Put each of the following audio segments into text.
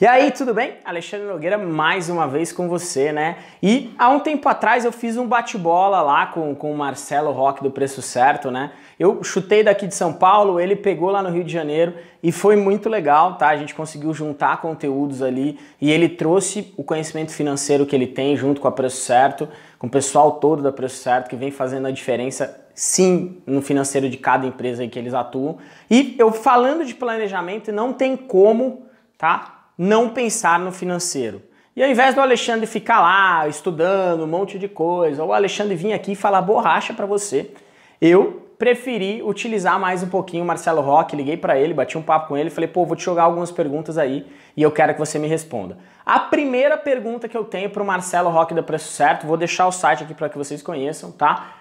E aí, tudo bem? Alexandre Nogueira mais uma vez com você, né? E há um tempo atrás eu fiz um bate-bola lá com, com o Marcelo Roque do Preço Certo, né? Eu chutei daqui de São Paulo, ele pegou lá no Rio de Janeiro e foi muito legal, tá? A gente conseguiu juntar conteúdos ali e ele trouxe o conhecimento financeiro que ele tem junto com a Preço Certo, com o pessoal todo da Preço Certo que vem fazendo a diferença sim no financeiro de cada empresa em que eles atuam. E eu falando de planejamento, não tem como, tá? Não pensar no financeiro. E ao invés do Alexandre ficar lá estudando um monte de coisa, ou o Alexandre vir aqui e falar borracha para você, eu preferi utilizar mais um pouquinho o Marcelo Roque, liguei para ele, bati um papo com ele, falei, pô, vou te jogar algumas perguntas aí e eu quero que você me responda. A primeira pergunta que eu tenho para o Marcelo Roque da Preço Certo, vou deixar o site aqui para que vocês conheçam, tá?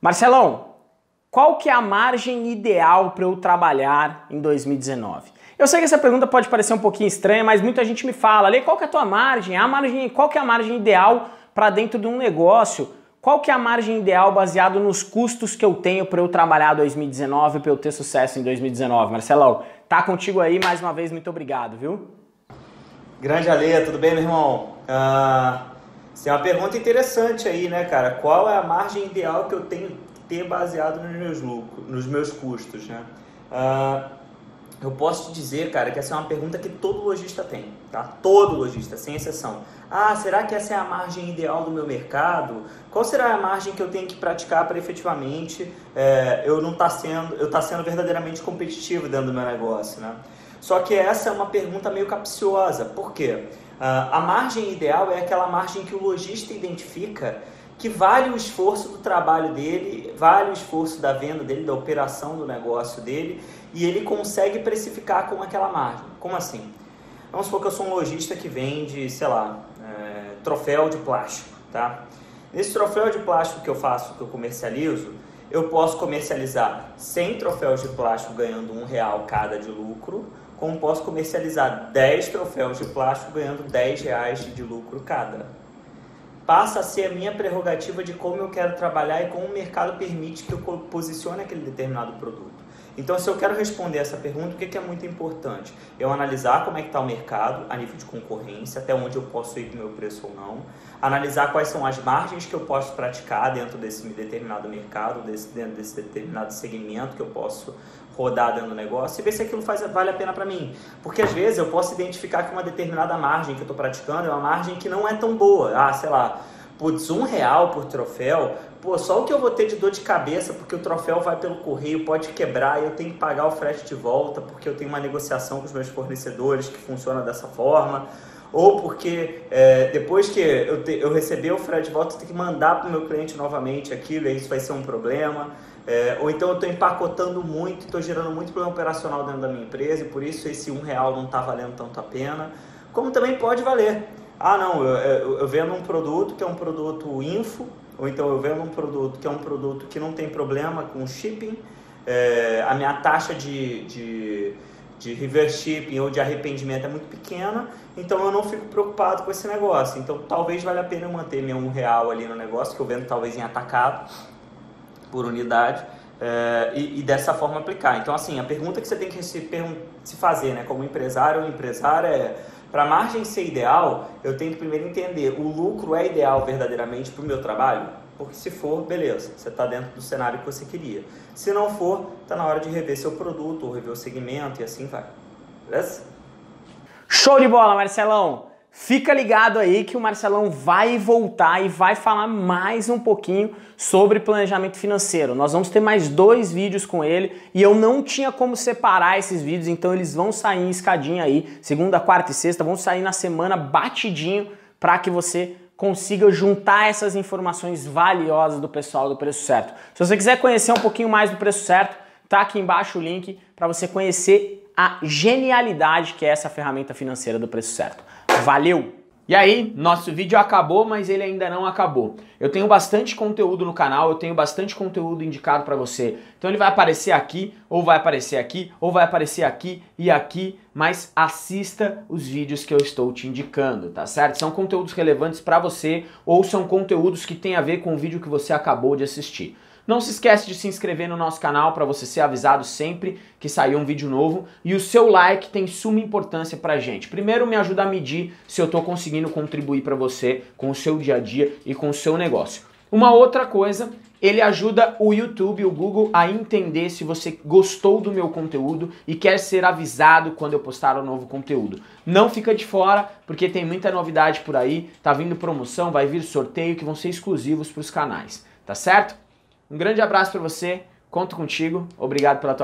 Marcelão, qual que é a margem ideal para eu trabalhar em 2019? Eu sei que essa pergunta pode parecer um pouquinho estranha, mas muita gente me fala, ali qual que é a tua margem? A margem, qual que é a margem ideal para dentro de um negócio? Qual que é a margem ideal baseado nos custos que eu tenho para eu trabalhar 2019 para eu ter sucesso em 2019? Marcelão, tá contigo aí mais uma vez, muito obrigado, viu? Grande Aleia, tudo bem, meu irmão? Uh, é uma pergunta interessante aí, né, cara? Qual é a margem ideal que eu tenho que ter baseado nos meus lucros, nos meus custos, né? Uh, eu posso te dizer, cara, que essa é uma pergunta que todo lojista tem, tá? Todo lojista, sem exceção. Ah, será que essa é a margem ideal do meu mercado? Qual será a margem que eu tenho que praticar para efetivamente é, eu não estar tá sendo, eu tá sendo verdadeiramente competitivo dentro do meu negócio, né? Só que essa é uma pergunta meio capciosa. Por quê? Uh, a margem ideal é aquela margem que o lojista identifica que vale o esforço do trabalho dele, vale o esforço da venda dele, da operação do negócio dele, e ele consegue precificar com aquela margem. Como assim? Vamos supor que eu sou um lojista que vende, sei lá, é, troféu de plástico, tá? Nesse troféu de plástico que eu faço, que eu comercializo, eu posso comercializar 100 troféus de plástico ganhando um real cada de lucro, como posso comercializar 10 troféus de plástico ganhando 10 reais de lucro cada passa a ser a minha prerrogativa de como eu quero trabalhar e como o mercado permite que eu posicione aquele determinado produto. Então, se eu quero responder essa pergunta, o que é muito importante? Eu analisar como é que está o mercado a nível de concorrência, até onde eu posso ir com o meu preço ou não, analisar quais são as margens que eu posso praticar dentro desse determinado mercado, desse, dentro desse determinado segmento que eu posso rodar dentro do negócio e ver se aquilo faz, vale a pena para mim. Porque às vezes eu posso identificar que uma determinada margem que eu estou praticando é uma margem que não é tão boa. Ah, sei lá, putz, um real por troféu, pô, só o que eu vou ter de dor de cabeça porque o troféu vai pelo correio, pode quebrar e eu tenho que pagar o frete de volta porque eu tenho uma negociação com os meus fornecedores que funciona dessa forma. Ou porque é, depois que eu, te, eu receber o frete de volta, eu tenho que mandar para o meu cliente novamente aquilo e isso vai ser um problema. É, ou então eu estou empacotando muito, estou gerando muito problema operacional dentro da minha empresa e por isso esse um real não está valendo tanto a pena. Como também pode valer. Ah, não, eu, eu, eu, vendo um produto que é um produto info, ou então eu vendo um produto que é um produto que não tem problema com shipping, é, a minha taxa de, de, de reverse shipping ou de arrependimento é muito pequena, então eu não fico preocupado com esse negócio. Então talvez valha a pena eu manter meu um real ali no negócio, que eu vendo talvez em atacado, por unidade é, e, e, dessa forma aplicar. Então, assim, a pergunta que você tem que se, se fazer, né, como empresário ou empresária é para a margem ser ideal, eu tenho que primeiro entender o lucro é ideal verdadeiramente para o meu trabalho? Porque se for, beleza, você está dentro do cenário que você queria. Se não for, está na hora de rever seu produto ou rever o segmento e assim vai. Beleza? Show de bola, Marcelão! Fica ligado aí que o Marcelão vai voltar e vai falar mais um pouquinho sobre planejamento financeiro. Nós vamos ter mais dois vídeos com ele e eu não tinha como separar esses vídeos, então eles vão sair em escadinha aí, segunda, quarta e sexta, vão sair na semana batidinho para que você consiga juntar essas informações valiosas do pessoal do Preço Certo. Se você quiser conhecer um pouquinho mais do Preço Certo, tá aqui embaixo o link para você conhecer a genialidade que é essa ferramenta financeira do Preço Certo. Valeu! E aí, nosso vídeo acabou, mas ele ainda não acabou. Eu tenho bastante conteúdo no canal, eu tenho bastante conteúdo indicado para você. Então ele vai aparecer aqui, ou vai aparecer aqui, ou vai aparecer aqui e aqui, mas assista os vídeos que eu estou te indicando, tá certo? São conteúdos relevantes para você ou são conteúdos que têm a ver com o vídeo que você acabou de assistir. Não se esquece de se inscrever no nosso canal para você ser avisado sempre que sair um vídeo novo e o seu like tem suma importância pra gente. Primeiro me ajuda a medir se eu estou conseguindo contribuir para você com o seu dia a dia e com o seu negócio. Uma outra coisa ele ajuda o YouTube, o Google a entender se você gostou do meu conteúdo e quer ser avisado quando eu postar um novo conteúdo. Não fica de fora, porque tem muita novidade por aí, tá vindo promoção, vai vir sorteio que vão ser exclusivos para os canais, tá certo? Um grande abraço para você, conto contigo, obrigado pela tua